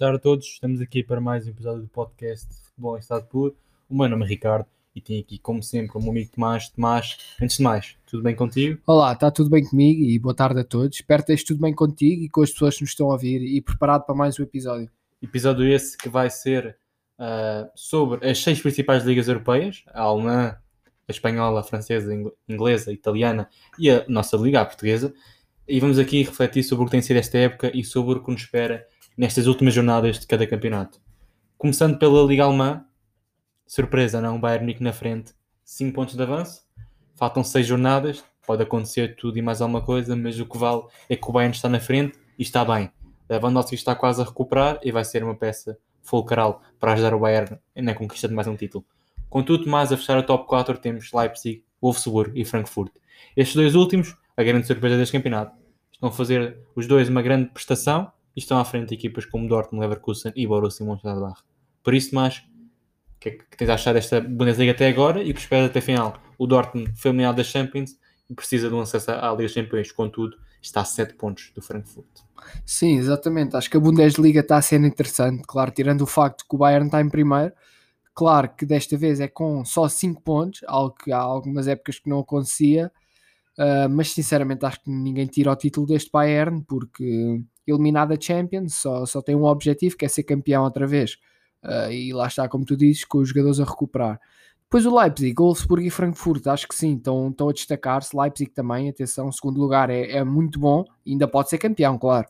boa tarde a todos. Estamos aqui para mais um episódio do podcast de Futebol em Estado Puro. O meu nome é Ricardo e tenho aqui, como sempre, o meu amigo Tomás. Tomás, antes de mais, tudo bem contigo? Olá, está tudo bem comigo e boa tarde a todos. Espero que esteja tudo bem contigo e com as pessoas que nos estão a ouvir e preparado para mais um episódio. Episódio esse que vai ser uh, sobre as seis principais ligas europeias, a alemã, a espanhola, a francesa, a inglesa, a italiana e a nossa liga, a portuguesa. E vamos aqui refletir sobre o que tem sido esta época e sobre o que nos espera nestas últimas jornadas de cada campeonato. Começando pela Liga Alemã, surpresa, não? Bayern Munique na frente, 5 pontos de avanço, faltam 6 jornadas, pode acontecer tudo e mais alguma coisa, mas o que vale é que o Bayern está na frente e está bem. Lewandowski está quase a recuperar e vai ser uma peça fulcral para ajudar o Bayern na conquista de mais um título. Contudo, mais a fechar a top 4 temos Leipzig, Wolfsburg e Frankfurt. Estes dois últimos, a grande surpresa deste campeonato, estão a fazer os dois uma grande prestação estão à frente de equipas como Dortmund, Leverkusen e Borussia Mönchengladbach. Por isso, mais, o que é que tens a achar desta Bundesliga até agora e que esperas até a final? O Dortmund foi eliminado das Champions e precisa de um acesso à Liga dos Campeões, contudo, está a 7 pontos do Frankfurt. Sim, exatamente. Acho que a Bundesliga está ser interessante, claro, tirando o facto que o Bayern está em primeiro. Claro que desta vez é com só 5 pontos, algo que há algumas épocas que não acontecia, uh, mas sinceramente acho que ninguém tira o título deste Bayern, porque eliminado a Champions, só, só tem um objetivo que é ser campeão outra vez. Uh, e lá está, como tu dizes, com os jogadores a recuperar. Depois o Leipzig, Wolfsburg e Frankfurt, acho que sim, estão, estão a destacar-se. Leipzig também, atenção, segundo lugar é, é muito bom, ainda pode ser campeão, claro.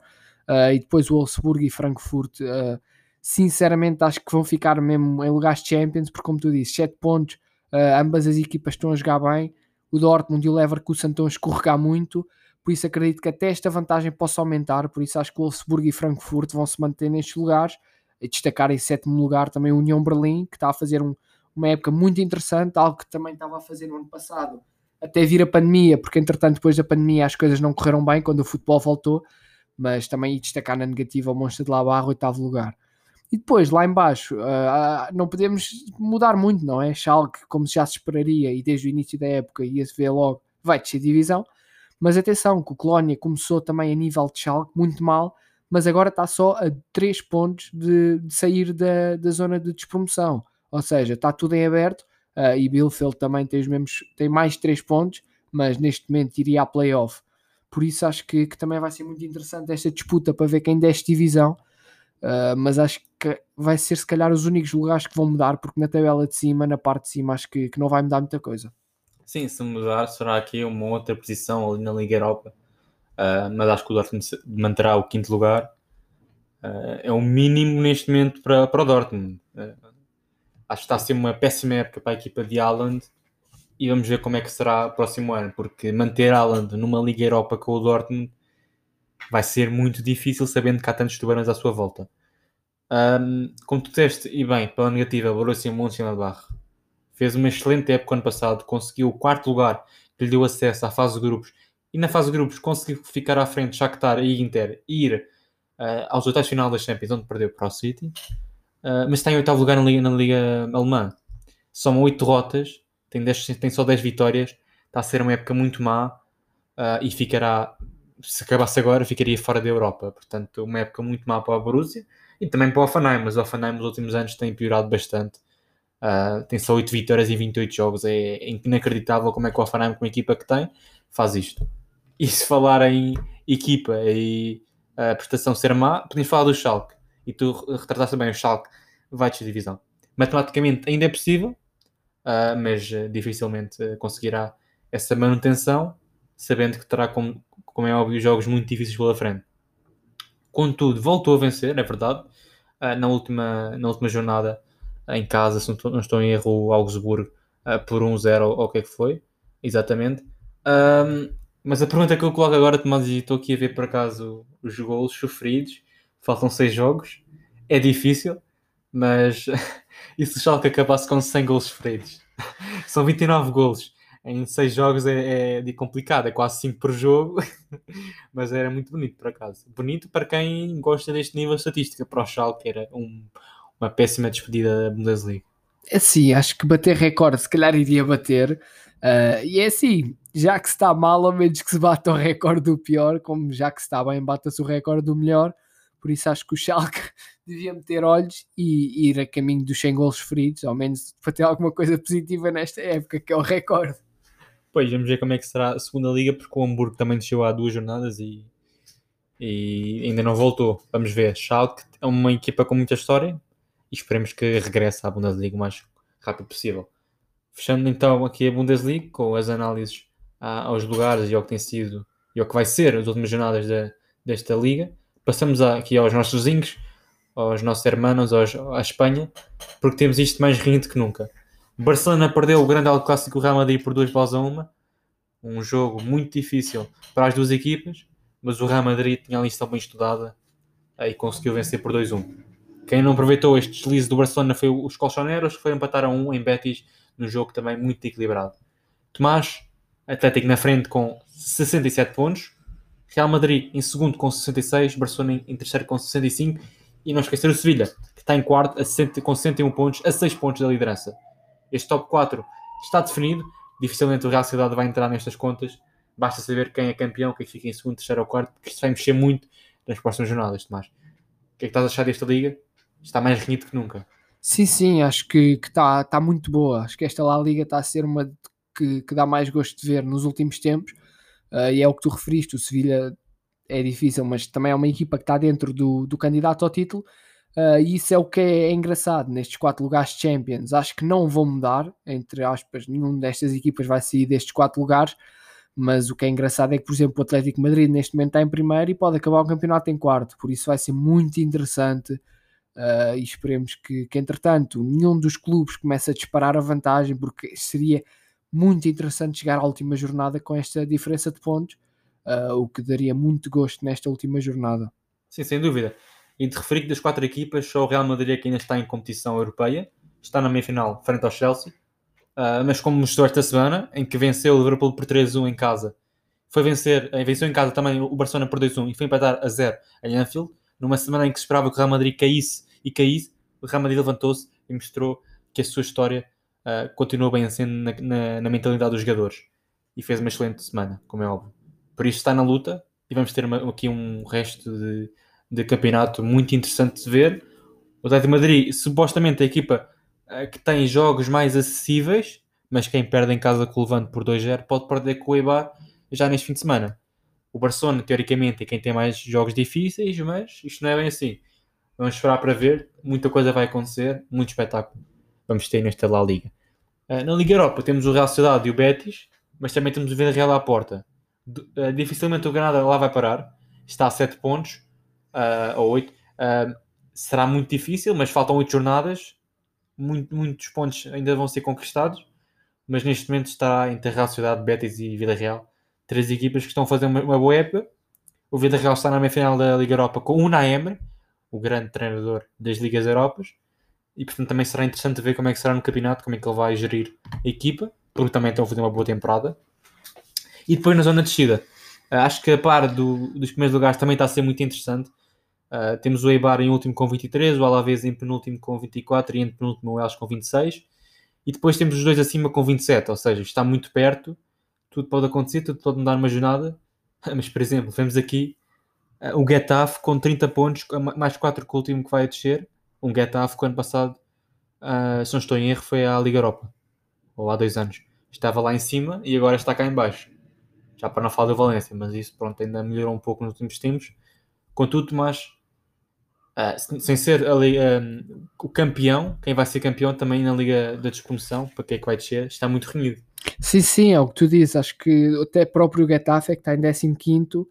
Uh, e depois o Wolfsburg e Frankfurt, uh, sinceramente acho que vão ficar mesmo em lugares Champions, porque como tu disse, 7 pontos, ambas as equipas estão a jogar bem. O Dortmund e o Leverkusen estão a escorregar muito por isso acredito que até esta vantagem possa aumentar, por isso acho que Wolfsburg e Frankfurt vão se manter nestes lugares, e destacar em sétimo lugar também o União Berlim, que está a fazer um, uma época muito interessante, algo que também estava a fazer no ano passado, até vir a pandemia, porque entretanto depois da pandemia as coisas não correram bem quando o futebol voltou, mas também destacar na negativa o Monstro de Labarra, oitavo lugar. E depois, lá embaixo, uh, não podemos mudar muito, não é? Schalke, como já se esperaria, e desde o início da época ia-se ver logo, vai descer divisão. Mas atenção, que o Colónia começou também a nível de Schalke muito mal, mas agora está só a 3 pontos de, de sair da, da zona de despromoção. Ou seja, está tudo em aberto uh, e Bielefeld também tem, os mesmos, tem mais 3 pontos, mas neste momento iria a playoff. Por isso acho que, que, também vai ser muito interessante esta disputa para ver quem desce divisão. Uh, mas acho que vai ser se calhar os únicos lugares que vão mudar, porque na tabela de cima, na parte de cima, acho que, que não vai mudar muita coisa. Sim, se mudar, será aqui uma outra posição ali na Liga Europa. Uh, mas acho que o Dortmund manterá o quinto lugar. Uh, é o mínimo neste momento para, para o Dortmund. Uh, acho que está a ser uma péssima época para a equipa de Haaland e vamos ver como é que será o próximo ano, porque manter Haaland numa Liga Europa com o Dortmund vai ser muito difícil, sabendo que há tantos tubarões à sua volta. Um, como tu disseste, e bem, pela negativa, Borussia Mönchengladbach fez uma excelente época ano passado, conseguiu o quarto lugar que lhe deu acesso à fase de grupos e na fase de grupos conseguiu ficar à frente de Shakhtar e Inter e ir uh, aos oitavos final das Champions, onde perdeu para o City, uh, mas está em oitavo lugar na Liga, na Liga Alemã. São oito derrotas, tem, tem só 10 vitórias, está a ser uma época muito má uh, e ficará, se acabasse agora, ficaria fora da Europa. Portanto, uma época muito má para a Borussia e também para o Offenheim, mas o Offenheim nos últimos anos tem piorado bastante Uh, tem só 8 vitórias em 28 jogos. É, é inacreditável como é que o Hoffenheim, com a equipa que tem, faz isto. E se falar em equipa e a prestação ser má, podemos falar do Schalke. E tu retrataste bem o Schalke vai de divisão. Matematicamente ainda é possível, uh, mas uh, dificilmente conseguirá essa manutenção, sabendo que terá, como, como é óbvio, jogos muito difíceis pela frente. Contudo, voltou a vencer, é verdade, na, última, na última jornada em casa, se não estou em erro, o Augsburgo uh, por 1-0 ou, o que é que foi, exatamente. Um, mas a pergunta que eu coloco agora, Tomás, e estou aqui a ver por acaso os gols sofridos, faltam 6 jogos, é difícil, mas e se o Schalke acabasse com 100 gols sofridos? São 29 gols em 6 jogos é, é complicado, é quase 5 por jogo, mas era muito bonito por acaso. Bonito para quem gosta deste nível de estatística, para o Schalke era um, uma péssima despedida da Bundesliga. É sim, acho que bater recorde se calhar iria bater. Uh, e é assim, já que se está mal, ao menos que se bata o recorde do pior, como já que se está bem, bata-se o recorde do melhor. por isso acho que o Schalke devia meter olhos e ir a caminho dos 100 golos feridos, ao menos para ter alguma coisa positiva nesta época, que é o recorde. Pois, vamos ver como é que será a segunda liga, porque o Hamburgo também desceu há duas jornadas e, e ainda não voltou. Vamos ver. Schalke é uma equipa com muita história e esperemos que regresse à Bundesliga o mais rápido possível. Fechando então aqui a Bundesliga com as análises aos lugares e ao que tem sido e ao que vai ser as últimas jornadas de, desta liga. Passamos aqui aos nossos vizinhos, aos nossos hermanos, aos, à Espanha, porque temos isto mais rindo que nunca. Barcelona perdeu o grande Al Clássico Real Madrid por duas bolas a uma. Um jogo muito difícil para as duas equipas, mas o Real Madrid tinha a lista bem estudada e conseguiu vencer por 2-1. Quem não aproveitou este deslize do Barcelona foi os Colchoneros, que foi empatar a 1 em Betis, no jogo também muito equilibrado. Tomás, Atlético na frente com 67 pontos, Real Madrid em segundo com 66, Barcelona em terceiro com 65 e não esquecer o Sevilha, que está em quarto a 60, com 61 pontos, a 6 pontos da liderança. Este top 4 está definido, dificilmente o Real Sociedade vai entrar nestas contas, basta saber quem é campeão, quem fica em segundo, terceiro ou quarto, porque isto vai mexer muito nas próximas jornadas, Tomás. O que é que estás a achar desta liga? Está mais renhido que nunca. Sim, sim, acho que está tá muito boa. Acho que esta La Liga está a ser uma que, que dá mais gosto de ver nos últimos tempos. Uh, e é o que tu referiste, o Sevilha é difícil, mas também é uma equipa que está dentro do, do candidato ao título. Uh, e isso é o que é, engraçado nestes quatro lugares de Champions. Acho que não vão mudar, entre aspas, nenhuma destas equipas vai sair destes quatro lugares. Mas o que é engraçado é que, por exemplo, o Atlético Madrid neste momento está em primeiro e pode acabar o campeonato em quarto. Por isso vai ser muito interessante. Uh, e esperemos que, que, entretanto, nenhum dos clubes comece a disparar a vantagem, porque seria muito interessante chegar à última jornada com esta diferença de pontos, uh, o que daria muito gosto nesta última jornada. Sim, sem dúvida. E de referir que das quatro equipas, só o Real Madrid é que ainda está em competição europeia, está na meia-final frente ao Chelsea, uh, mas como mostrou esta semana, em que venceu o Liverpool por 3-1 em casa, foi vencer, eh, venceu em casa também o Barcelona por 2-1 e foi empatar a 0 em Anfield, numa semana em que se esperava que o Real Madrid caísse e caísse, o Real Madrid levantou-se e mostrou que a sua história uh, continua bem sendo na, na, na, mentalidade dos jogadores e fez uma excelente semana, como é óbvio. Por isso está na luta e vamos ter uma, aqui um resto de, de, campeonato muito interessante de ver. O Atlético Madrid, supostamente a equipa uh, que tem jogos mais acessíveis, mas quem perde em casa com o Levante por 2-0 pode perder com o Eibar já neste fim de semana. O Barcelona, teoricamente, é quem tem mais jogos difíceis, mas isto não é bem assim. Vamos esperar para ver. Muita coisa vai acontecer, muito espetáculo vamos ter nesta La Liga. Uh, na Liga Europa temos o Real Sociedade e o Betis, mas também temos o Vila Real à porta. Uh, dificilmente o Granada lá vai parar, está a 7 pontos, uh, ou 8. será muito difícil, mas faltam 8 jornadas, muito, muitos pontos ainda vão ser conquistados, mas neste momento está entre Real Sociedade, Betis e Vila Real, três equipas que estão a fazer uma, uma boa época. O Vila Real está na meia final da Liga Europa com o Unai Emery, o grande treinador das Ligas Europas e portanto também será interessante ver como é que será no campeonato, como é que ele vai gerir a equipa, porque também estão a fazer uma boa temporada. E depois na zona de descida, uh, acho que a par do, dos primeiros lugares também está a ser muito interessante. Uh, temos o Eibar em último com 23, o Alavés em penúltimo com 24 e em penúltimo o Elas com 26. E depois temos os dois acima com 27, ou seja, está muito perto, tudo pode acontecer, tudo pode mudar uma jornada. Mas, por exemplo, vemos aqui uh, o Getafe com 30 pontos, mais 4 que o último que vai descer um Getafe que ano passado, uh, se não estou em erro, foi à Liga Europa, ou há dois anos. Estava lá em cima e agora está cá em baixo. Já para não falar do Valência, mas isso pronto, ainda melhorou um pouco nos últimos tempos. Contudo, mas uh, sem ser ali, um, o campeão, quem vai ser campeão também na Liga da Despromoção, para quem é que vai descer, está muito renhido. Sim, sim, é o que tu dizes. Acho que até próprio Getafe, que está em 15, uh,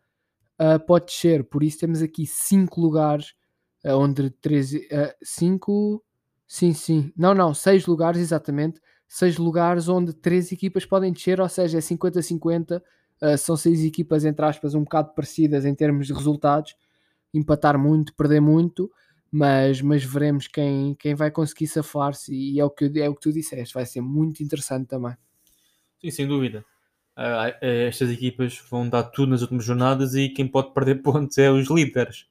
ah, pode descer. Por isso temos aqui 5 lugares onde 13, 5, sim, sim, não, não, 6 lugares, exatamente, 6 lugares onde 3 equipas podem descer, ou seja, é 50-50, uh, são 6 equipas, entre aspas, um bocado parecidas em termos de resultados, empatar muito, perder muito, mas, mas veremos quem, quem vai conseguir safar-se e é o, que, é o que tu disseste, vai ser muito interessante também. Sim, sem dúvida. Uh, estas equipas vão dar tudo nas últimas jornadas e quem pode perder pontos é os líderes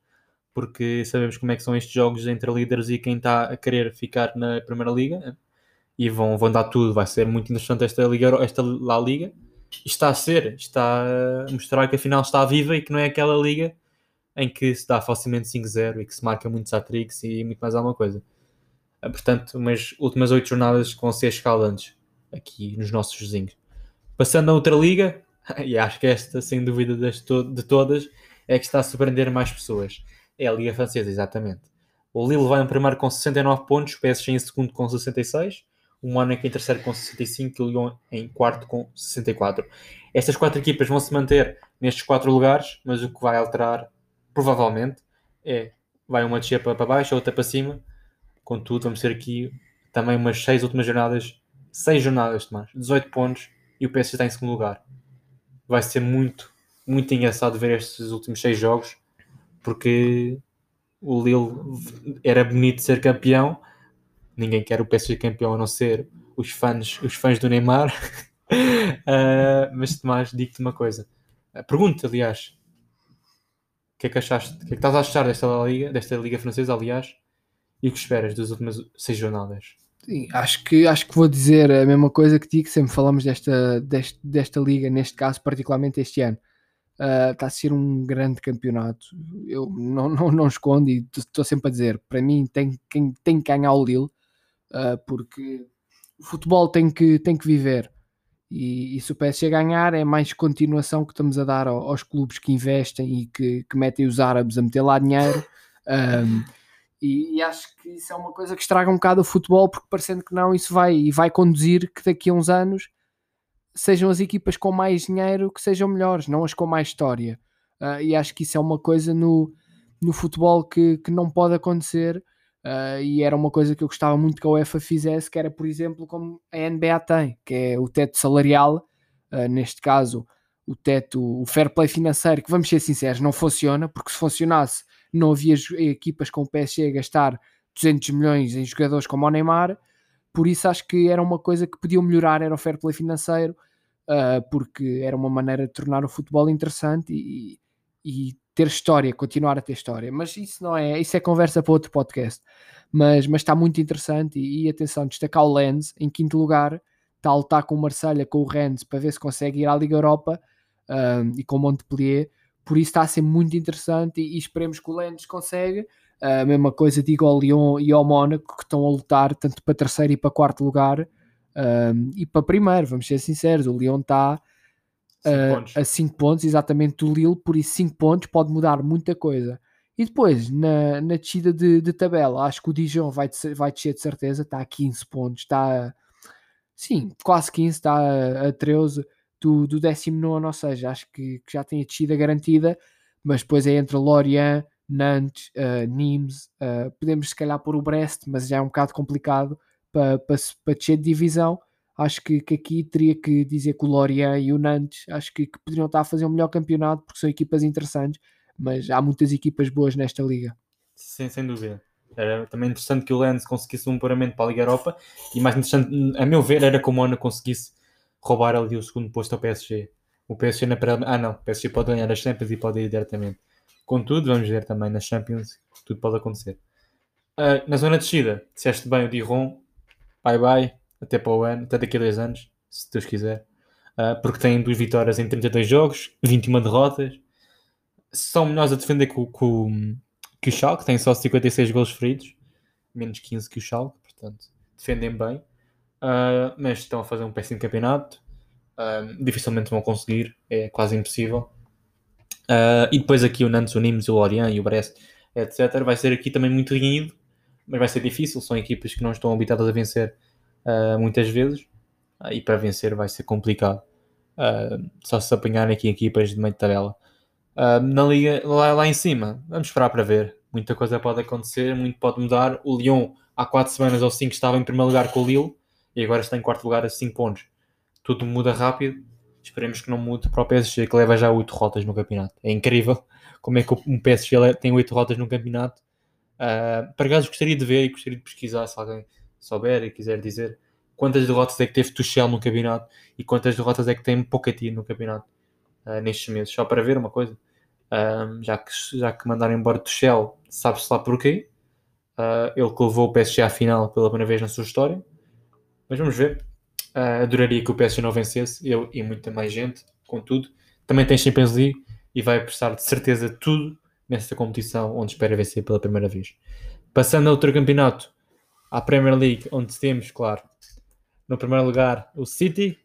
porque sabemos como é que são estes jogos entre líderes e quem está a querer ficar na Primeira Liga e vão, vão dar tudo, vai ser muito interessante esta Liga, esta La Liga. está a ser, está a mostrar que a final está viva e que não é aquela liga em que se dá facilmente 5-0 e que se marca muitos hat-tricks e muito mais alguma coisa. Uh, portanto, umas últimas 8 jornadas com 6 escalantes aqui nos nossos vizinhos. Passando a outra liga, e acho que esta, sem dúvida to de todas, é que está a surpreender mais pessoas. É a Liga Francesa, exatamente. O Lille vai em primeiro com 69 pontos, o PSG em segundo com 66, o Mónaco em terceiro com 65 e o Lyon em quarto com 64. Estas quatro equipas vão se manter nestes quatro lugares, mas o que vai alterar, provavelmente, é vai uma descer para baixo, outra para cima. Contudo, vamos ter aqui também umas seis últimas jornadas, seis jornadas, Tomás, 18 pontos e o PSG está em segundo lugar. Vai ser muito, muito engraçado ver estes últimos seis jogos, porque o Lille era bonito ser campeão. Ninguém quer o PSG campeão a não ser os fãs, os fãs do Neymar. uh, mas Tomás, digo-te uma coisa. Pergunta, aliás, o que é que achaste? O que é que estás a achar desta liga, desta liga francesa, aliás? E o que esperas das últimas seis jornadas? Sim, acho que, acho que vou dizer a mesma coisa que digo, sempre falamos desta, desta, desta liga, neste caso, particularmente este ano. Uh, está a ser um grande campeonato. Eu não, não, não escondo e estou sempre a dizer: para mim, tem, tem, tem que ganhar o Lille, uh, porque o futebol tem que, tem que viver. E, e se o PSG ganhar, é mais continuação que estamos a dar aos, aos clubes que investem e que, que, metem os árabes a meter lá dinheiro. Um, e, e, acho que isso é uma coisa que estraga um bocado o futebol, porque parecendo que não, isso vai, vai conduzir que daqui a uns anos sejam as equipas com mais dinheiro que sejam melhores, não as com mais história. Uh, e acho que isso é uma coisa no, no futebol que, que não pode acontecer. Uh, e era uma coisa que eu gostava muito que a UEFA fizesse, que era, por exemplo, como a NBA tem, que é o teto salarial, uh, neste caso, o teto, o fair play financeiro, que vamos ser sinceros, não funciona, porque se funcionasse, não havia equipas com o PSG a gastar 200 milhões em jogadores como o Neymar, por isso acho que era uma coisa que podiam melhorar, era o fair play financeiro, uh, porque era uma maneira de tornar o futebol interessante e, e, ter história, continuar a ter história. Mas isso não é, isso é conversa para outro podcast. Mas, mas está muito interessante e, e atenção, destacar o Lens em quinto lugar, está a lutar com o Marselha, com o Rennes para ver se consegue ir à Liga Europa uh, e com o Montpellier. Por isso está a ser muito interessante e, e esperemos que o Lens consiga. A mesma coisa digo ao Lyon e ao Mónaco que estão a lutar tanto para terceiro e para quarto lugar um, e para primeiro, vamos ser sinceros, o Lyon está uh, a 5 pontos exatamente do Lille, por isso 5 pontos pode mudar muita coisa. E depois, na, na descida de, de tabela, acho que o Dijon vai, vai descer de certeza, está a 15 pontos, está a, sim, quase 15, está a, a 13 do, do 19, ou seja, acho que, que, já tem a descida garantida, mas depois é entre Lorient, Nantes, uh, Nimes, uh, podemos se calhar pôr o Brest, mas já é um bocado complicado para, para, para descer de divisão. Acho que, que aqui teria que dizer que o Lorient e o Nantes acho que, que poderiam estar a fazer um melhor campeonato porque são equipas interessantes, mas há muitas equipas boas nesta liga. Sim, sem dúvida. Era também interessante que o Lens conseguisse um paramento para a Liga Europa e mais interessante, a meu ver, era que o Mona conseguisse roubar ali o segundo posto ao PSG. O PSG na pré... Ah não, o PSG pode ganhar as Champions e pode ir diretamente. Contudo, vamos ver também nas Champions, tudo pode acontecer. Uh, na zona de descida, disseste bem o Diron, bye bye, até para o ano, até daqui a dois anos, se Deus quiser. Uh, porque têm duas vitórias em 32 jogos, 21 derrotas. São melhores a defender que que, que o Schalke, têm só 56 gols feridos, menos 15 que o Schalke, portanto, defendem bem. Uh, mas estão a fazer um péssimo campeonato. Uh, dificilmente vão conseguir, é quase impossível. e depois aqui o Nantes, o Nimes, o Lorient e o Brest, etc. Vai ser aqui também muito renhido mas vai ser difícil. São equipas que não estão habitadas a vencer uh, muitas vezes uh, e para vencer vai ser complicado. Uh, só se apanharem aqui equipas de meio de tabela. na liga, lá, lá em cima, vamos esperar para ver. Muita coisa pode acontecer, muito pode mudar. O Lyon, há 4 semanas ou 5, estava em primeiro lugar com o Lille e agora está em quarto lugar a 5 pontos. Tudo muda rápido. Esperemos que não mude para o PSG, que leva já 8 rotas no campeonato. É incrível como é que um PSG tem 8 rotas no campeonato Uh, para acaso gostaria de ver e gostaria de pesquisar se alguém souber e quiser dizer quantas derrotas é que teve Tuchel no campeonato e quantas derrotas é que tem Pochettino no campeonato uh, nestes meses, só para ver uma coisa. Uh, já, que, já que mandaram embora Tuchel, sabe-se lá porquê. ele que levou o PSG à final pela primeira vez na sua história. Mas vamos ver. adoraria que o PSG não vencesse, eu e muita mais gente, contudo. Também tem Champions League e vai prestar de certeza tudo nessa competição onde espera vencer pela primeira vez. Passando a outro campeonato, à Premier League, onde temos, claro, no primeiro lugar o City,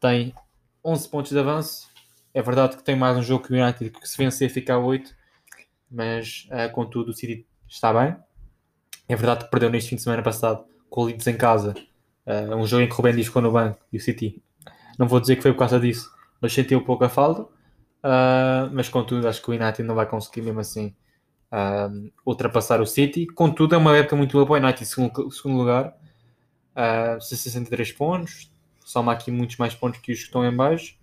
tem 11 pontos de avanço. É verdade que tem mais um jogo que o United, que se vencer fica a 8, mas uh, contudo o City está bem. É verdade que perdeu neste fim de semana passado com o Leeds em casa, uh, um jogo em que o Ben ficou no banco e o City. Não vou dizer que foi por causa disso, mas sentiu um pouco a falta. Uh, mas contudo, acho que o United não vai conseguir mesmo assim uh, ultrapassar o City. Contudo, é uma época muito boa para o United, segundo, segundo lugar, uh, 63 pontos, soma aqui muitos mais pontos que os que estão em baixo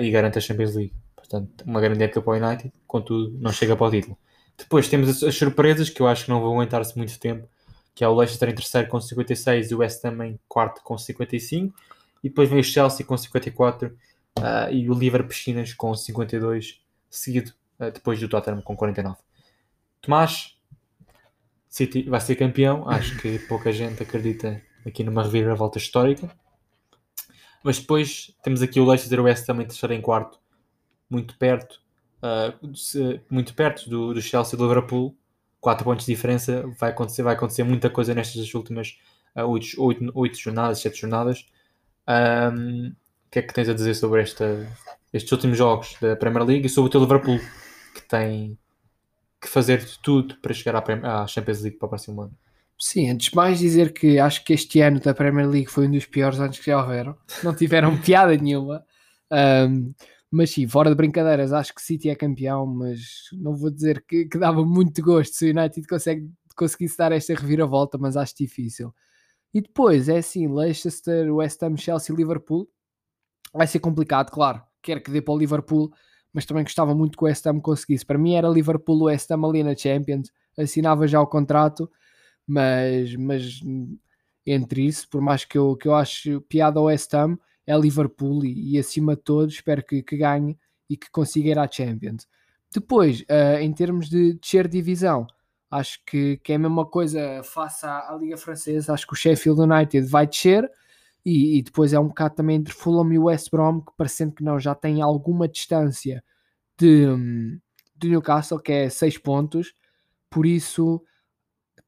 e garante a Champions League. Portanto, uma grande época para o United, contudo, não chega para o título. Depois temos as surpresas que eu acho que não vão aguentar-se muito tempo, que é o Leicester em terceiro com 56 e o West Ham em quarto com 55. E depois vem o Chelsea com 54 uh, e o Liverpool Piscinas com 52, seguido uh, depois do Tottenham com 49. Tomás, City vai ser campeão. Acho que pouca gente acredita aqui numa reviravolta histórica. Mas depois temos aqui o Leicester West também terceiro em quarto, muito perto, uh, muito perto do, do Chelsea e do Liverpool. 4 pontos de diferença. Vai acontecer, vai acontecer muita coisa nestas últimas uh, 8, 8, 8 jornadas, 7 jornadas. Um, o que é que tens a dizer sobre esta, estes últimos jogos da Premier League e sobre o teu Liverpool, que tem que fazer de tudo para chegar à, à Champions League para o próximo ano. Sim, antes de mais dizer que acho que este ano da Premier League foi um dos piores anos que já houveram. Não tiveram piada nenhuma. Um, mas sim, fora de brincadeiras, acho que City é campeão, mas não vou dizer que, que dava muito gosto se o United consegue, conseguisse dar esta reviravolta, mas acho difícil. E depois é assim: Leicester, West Ham, Chelsea, Liverpool. Vai ser complicado, claro. Quer que dê para o Liverpool, mas também gostava muito que o West Ham conseguisse. Para mim era Liverpool, West Ham ali na Champions, assinava já o contrato, mas, mas entre isso, por mais que eu, que eu acho piada ao West Ham, é Liverpool e, e acima de tudo espero que, que ganhe e que consiga ir à Champions. Depois, uh, em termos de descer divisão, acho que, que é a mesma coisa face à, à, Liga Francesa. Acho que o Sheffield United vai descer e, e, depois é um bocado também entre Fulham e West Brom, que parecendo que não já tem alguma distância de, de Newcastle, que é 6 pontos. Por isso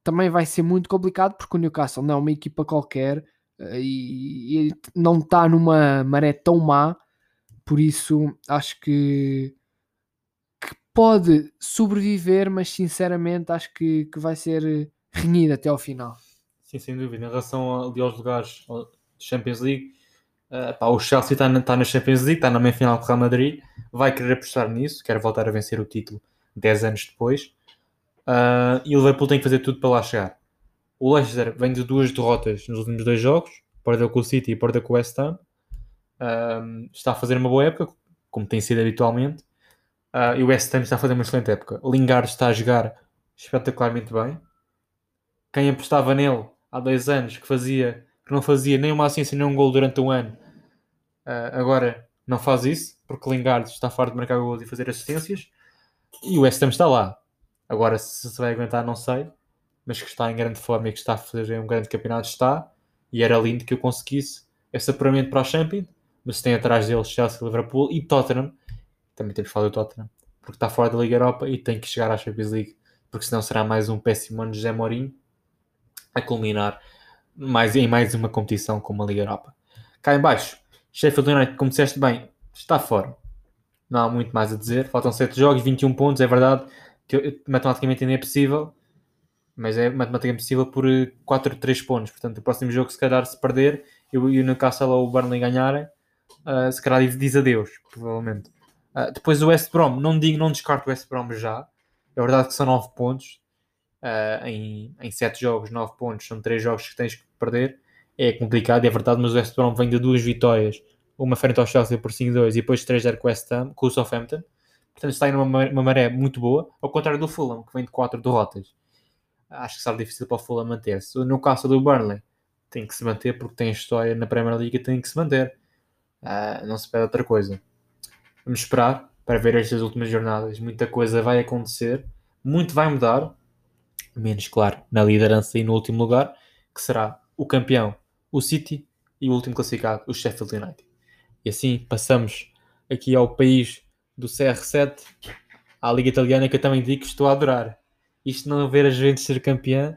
também vai ser muito complicado, porque o Newcastle não é uma equipa qualquer e, e não está numa maré tão má. Por isso acho que, que pode sobreviver, mas sinceramente acho que, que vai ser renhido até ao final. Sim, sem dúvida. Em relação ali aos lugares Champions League. Uh, pá, o Chelsea está na, tá na, Champions League, está na meia final com o Real Madrid, vai querer apostar nisso, quer voltar a vencer o título 10 anos depois. Uh, e o Liverpool tem que fazer tudo para lá chegar. O Leicester vem de duas derrotas nos últimos dois jogos, perdeu com o City e perdeu com o West Ham. Uh, está a fazer uma boa época, como tem sido habitualmente. e o West Ham está a fazer uma excelente época. Lingard está a jogar espetacularmente bem. Quem apostava nele há dois anos que fazia que não fazia nem uma assistência nem um gol durante um ano, uh, agora não faz isso, porque Lingard está farto de marcar gols e fazer assistências, e o West Ham está lá. Agora, se se vai aguentar, não sei, mas que está em grande forma e que está a fazer um grande campeonato, está, e era lindo que eu conseguisse esse apuramento para a Champions, mas tem atrás dele Chelsea, Liverpool e Tottenham, também temos falado do Tottenham, porque está fora da Liga Europa e tem que chegar à Champions League, porque senão será mais um péssimo ano de José Mourinho a culminar mais, em mais uma competição como a Liga Europa. Cá em baixo, Sheffield United, como disseste bem, está fora. Não há muito mais a dizer. Faltam 7 jogos, 21 pontos, é verdade. Matematicamente ainda é possível, mas é matematicamente possível por 4, eh, 3 pontos. Portanto, o próximo jogo, se calhar, se perder e o Newcastle ou o Burnley ganharem, uh, se calhar diz adeus, provavelmente. Uh, depois o West Brom, não digo, não descarto o West Brom já. É verdade que são 9 pontos, uh, em, em 7 jogos, 9 pontos, são 3 jogos que tens que perder, é complicado, é verdade, mas o West Brom vem de duas vitórias, uma frente ao Chelsea por 5-2 e depois 3-0 com com o Southampton, portanto está em uma, uma maré muito boa, ao contrário do Fulham, que vem de 4 derrotas. Acho que será difícil para o Fulham manter-se. No caso do Burnley, tem que se manter porque tem história na Premier League e tem que se manter. Uh, não se pede outra coisa. Vamos esperar para ver estas últimas jornadas. Muita coisa vai acontecer, muito vai mudar menos claro na liderança e no último lugar, que será o campeão, o City, e o último classificado, o Sheffield United. E assim passamos aqui ao país do CR7, à Liga Italiana que eu também digo que estou a adorar. Isto não ver a Juventus ser campeã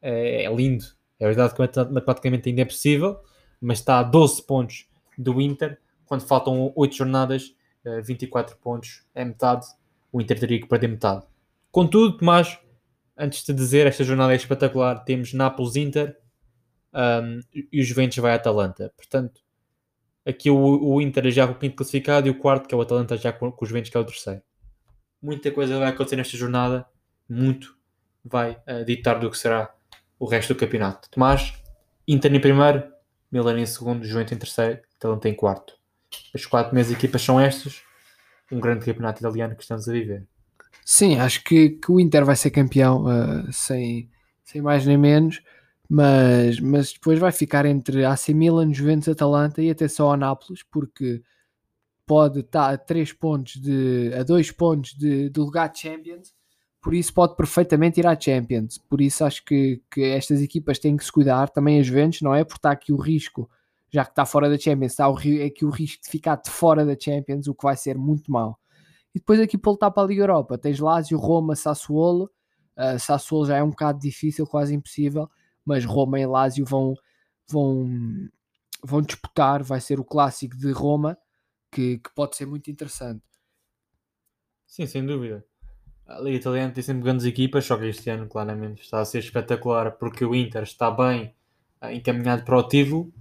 é, é lindo. É verdade que matematicamente ainda é possível, mas está a 12 pontos do Inter, quando faltam 8 jornadas, 24 pontos, é metade. O Inter teria que perder metade. Contudo, Tomás, antes de dizer, esta jornada é espetacular. Temos Nápoles-Inter um, e o Juventus vai a Atalanta. Portanto, aqui o, o Inter já com o quinto classificado e o quarto, que é o Atalanta, já com, com o Juventus, que é o terceiro. Muita coisa vai acontecer nesta jornada. Muito vai uh, ditar do que será o resto do campeonato. Tomás, Inter em primeiro, Milan em segundo, Juventus em terceiro, Atalanta em quarto. As quatro minhas equipas são estas. Um grande campeonato italiano que estamos a viver. Sim, acho que, que o Inter vai ser campeão uh, sem, sem mais nem menos, mas, mas depois vai ficar entre AC Milan, Juventus, Atalanta e até só a Nápoles, porque pode estar a 3 pontos de a 2 pontos de lugar de Champions, por isso pode perfeitamente ir à Champions. Por isso acho que, que estas equipas têm que se cuidar, também as Juventus, não é? Porque está aqui o risco, já que está fora da Champions, está o, aqui o risco de ficar de fora da Champions, o que vai ser muito mal. E depois aqui para lutar para a Liga Europa, tens Lazio, Roma, Sassuolo. Uh, Sassuolo já é um bocado difícil, quase impossível, mas Roma e Lazio vão, vão, vão disputar. Vai ser o clássico de Roma, que, que pode ser muito interessante. Sim, sem dúvida. A Liga Italiana tem sempre grandes equipas, só que este ano claramente está a ser espetacular porque o Inter está bem uh, encaminhado para o título,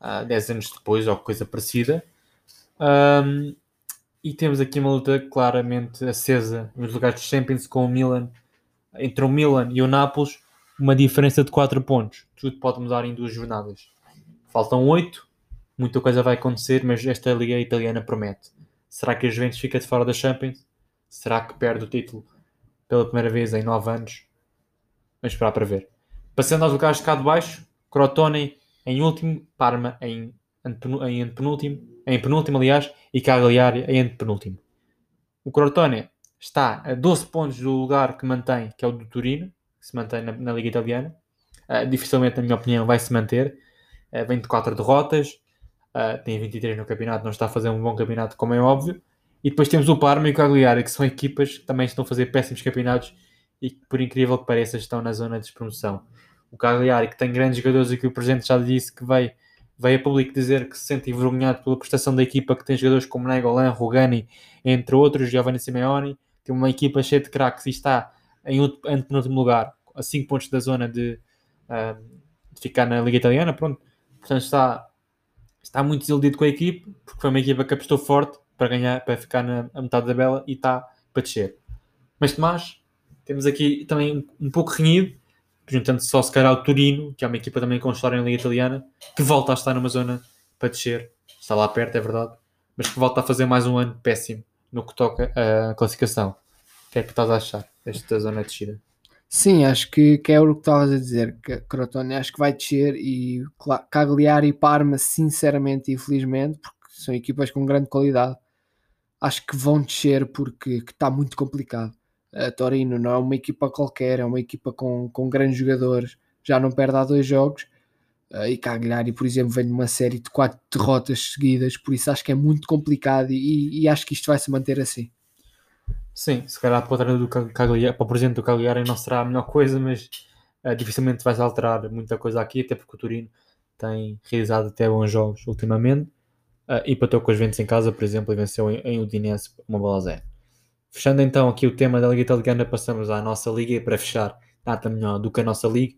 uh, 10 anos depois, ou coisa parecida. Um, e temos aqui uma luta claramente acesa nos lugares de Champions com o Milan, entre o Milan e o Nápoles, uma diferença de 4 pontos. Tudo pode mudar em duas jornadas. Faltam 8, muita coisa vai acontecer, mas esta liga italiana promete. Será que a Juventus fica de fora da Champions? Será que perde o título pela primeira vez em 9 anos? Vamos esperar para ver. Passando aos lugares de cá de baixo, Crotone em último, Parma em em penúltimo, em penúltimo aliás, e Cagliari em penúltimo. O Crotone está a 12 pontos do lugar que mantém, que é o do Turino, que se mantém na, na Liga Italiana. Uh, dificilmente, na minha opinião, vai se manter. Uh, vem de 4 derrotas, uh, tem 23 no campeonato, não está a fazer um bom campeonato, como é óbvio. E depois temos o Parma e o Cagliari, que são equipas que também estão a fazer péssimos campeonatos e que, por incrível que pareça, estão na zona de despromoção. O Cagliari, que tem grandes jogadores e que o Presidente já disse que vai veio a público dizer que se sente envergonhado pela prestação da equipa que tem jogadores como Negolan, Rugani, entre outros, Giovanni Simeone, tem uma equipa cheia de craques e está em penúltimo lugar, a 5 pontos da zona de, uh, de, ficar na Liga Italiana, pronto. Portanto, está, está muito desiludido com a equipa, porque foi uma equipa que apostou forte para ganhar, para ficar na metade da bela e está para descer. Mas Tomás, temos aqui também um pouco renhido, juntando-se só se calhar ao Turino, que é uma equipa também com história em Liga Italiana, que volta a estar numa zona para descer, está lá perto, é verdade, mas que volta a fazer mais um ano péssimo no que toca à classificação. O que é que estás a achar desta zona de descida? Sim, acho que, que é o que estavas a dizer, Crotone acho que vai descer e Cagliari e Parma, sinceramente e infelizmente, porque são equipas com grande qualidade, acho que vão descer porque está muito complicado a Torino não é uma equipa qualquer, é uma equipa com, com grandes jogadores, já não perde há dois jogos. Uh, e Cagliari, por exemplo, vem de uma série de quatro derrotas seguidas, por isso acho que é muito complicado e, e acho que isto vai se manter assim. Sim, se calhar para o treino do Cagliari, para o do Cagliari não será a melhor coisa, mas uh, dificilmente vai alterar muita coisa aqui, até porque o Turino tem realizado até bons jogos ultimamente uh, e bateu com os ventos em casa, por exemplo, e venceu em, em Udinese uma bola a zero. Fechando então aqui o tema da Liga Italiana, passamos à nossa Liga e para fechar, nada melhor do que a nossa Liga,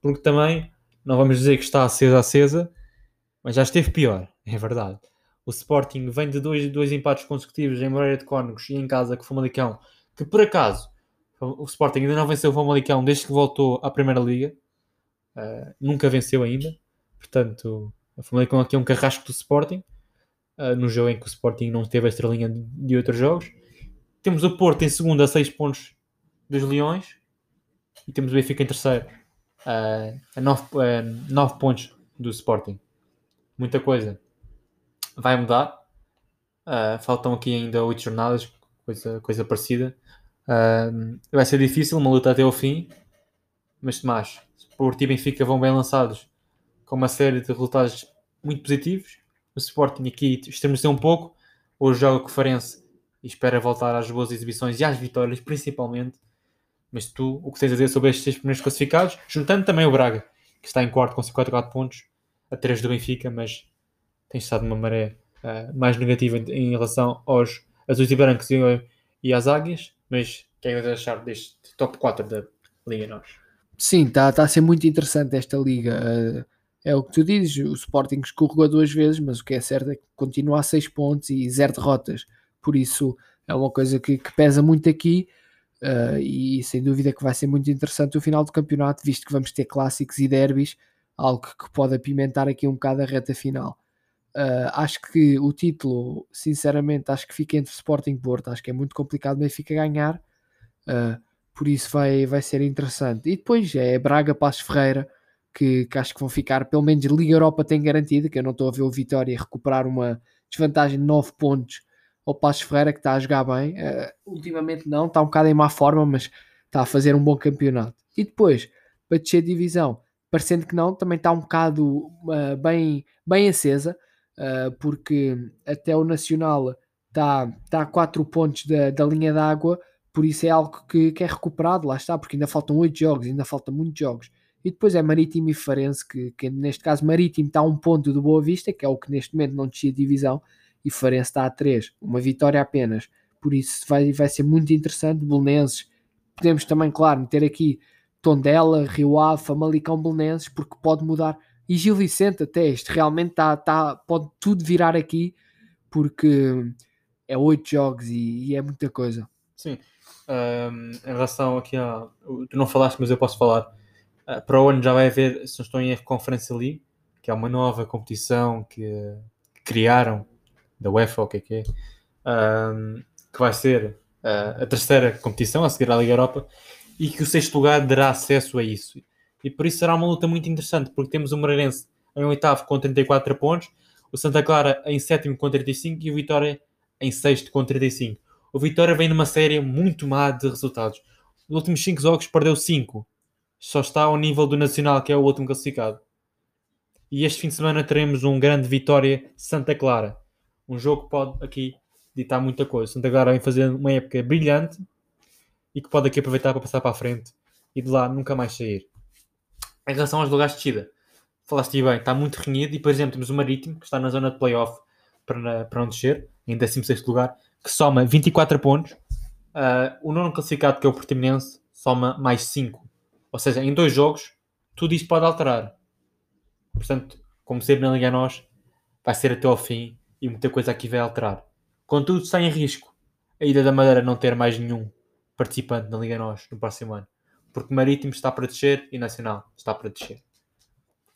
porque também não vamos dizer que está acesa acesa, mas já esteve pior, é verdade. O Sporting vem de dois, dois empates consecutivos em Moreira de Cónegos e em casa com o Famalicão, que por acaso o Sporting ainda não venceu o Famalicão desde que voltou à Primeira Liga, uh, nunca venceu ainda, portanto o Famalicão aqui é um carrasco do Sporting, uh, no jogo em que o Sporting não teve a estrelinha de, de outros jogos temos o Porto em segundo a 6 pontos dos Leões e temos o Benfica em terceiro uh, a 9, uh, 9 pontos do Sporting. Muita coisa vai mudar. Faltam aqui ainda 8 jornadas, coisa, coisa parecida. Vai ser difícil, uma luta até ao fim. Mas Tomás, Porto e Benfica vão bem lançados com uma série de resultados muito positivos. O Sporting aqui estremeceu um pouco. Hoje joga com o Farense e espera voltar às boas exibições e às vitórias, principalmente. Mas tu, o que tens a dizer sobre estes seis primeiros classificados, juntando também o Braga, que está em quarto com 54 pontos, a 3 do Benfica, mas tem estado numa maré uh, mais negativa em, relação aos azuis e brancos e, e às águias. Mas o que é que achar deste top 4 da Liga Nós? Sim, está tá a ser muito interessante esta liga. Uh, é o que tu dizes, o Sporting escorregou duas vezes, mas o que é certo é que continua a 6 pontos e 0 derrotas. Por isso é uma coisa que, que pesa muito aqui. Uh, e sem dúvida que vai ser muito interessante o final do campeonato, visto que vamos ter clássicos e derbys, algo que pode apimentar aqui um bocado a reta final. Uh, acho que o título, sinceramente, acho que fica entre Sporting e Porto. Acho que é muito complicado Benfica ganhar, uh, por isso vai, vai ser interessante. E depois é Braga, Passos Ferreira, que, que, acho que vão ficar, pelo menos Liga Europa tem garantida, que eu não estou a ver o Vitória recuperar uma desvantagem de 9 pontos ao Passos Ferreira, que está a jogar bem. Uh, ultimamente não, está um bocado em má forma, mas está a fazer um bom campeonato. E depois, para descer divisão, parecendo que não, também está um bocado uh, bem, bem acesa, uh, porque até o Nacional está, está a 4 pontos da, da linha d'água, por isso é algo que, que é recuperado, lá está, porque ainda faltam 8 jogos, ainda faltam muitos jogos. E depois é Marítimo e Farense, que, que neste caso Marítimo está a um ponto do Boa Vista, que é o que neste momento não descia divisão, e Farense está a 3, uma vitória apenas. Por isso vai, vai ser muito interessante. Belenenses, podemos também, claro, meter aqui Tondela, Rio Ave, Famalicão, Belenenses, porque pode mudar. E Gil Vicente até, isto realmente está, tá, pode tudo virar aqui, porque é oito jogos e, e, é muita coisa. Sim, um, em relação aqui a... Tu não falaste, mas eu posso falar. Uh, para o ano já vai haver, se não estou em erro, Conferência League, que é uma nova competição que, que criaram da UEFA, o que é que é, um, que vai ser uh, a terceira competição a seguir à Liga Europa e que o sexto lugar dará acesso a isso. E por isso será uma luta muito interessante, porque temos o Moreirense em oitavo com 34 pontos, o Santa Clara em sétimo com 35 e o Vitória em sexto com 35. O Vitória vem numa série muito má de resultados. Nos últimos 5 jogos perdeu 5. Só está ao nível do Nacional, que é o último classificado. E este fim de semana teremos um grande Vitória Santa Clara um jogo que pode aqui ditar muita coisa. Santa Clara vem fazer uma época brilhante e que pode aqui aproveitar para passar para a frente e de lá nunca mais sair. Em relação aos lugares de descida, falaste bem, está muito renhido e, por exemplo, temos o Marítimo, que está na zona de playoff para, para não descer, em 16 lugar, que soma 24 pontos. Uh, o nono classificado, que é o Portimonense, soma mais 5. Ou seja, em dois jogos, tudo isto pode alterar. Portanto, como sempre na Liga Nós, vai ser até ao fim e muita coisa aqui vai alterar. Contudo, está em risco a Ilha da Madeira não ter mais nenhum participante na Liga Nós no próximo ano, porque Marítimo está para descer e Nacional está para descer.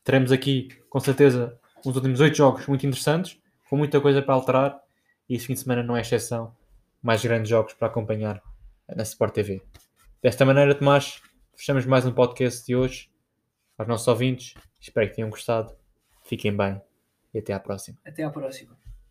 Teremos aqui, com certeza, uns últimos oito jogos muito interessantes, com muita coisa para alterar, e este fim de semana não é exceção. Mais grandes jogos para acompanhar na Sport TV. Desta maneira, Tomás, fechamos mais um podcast de hoje. Aos nossos ouvintes, espero que tenham gostado. Fiquem bem e até à próxima. Até à próxima.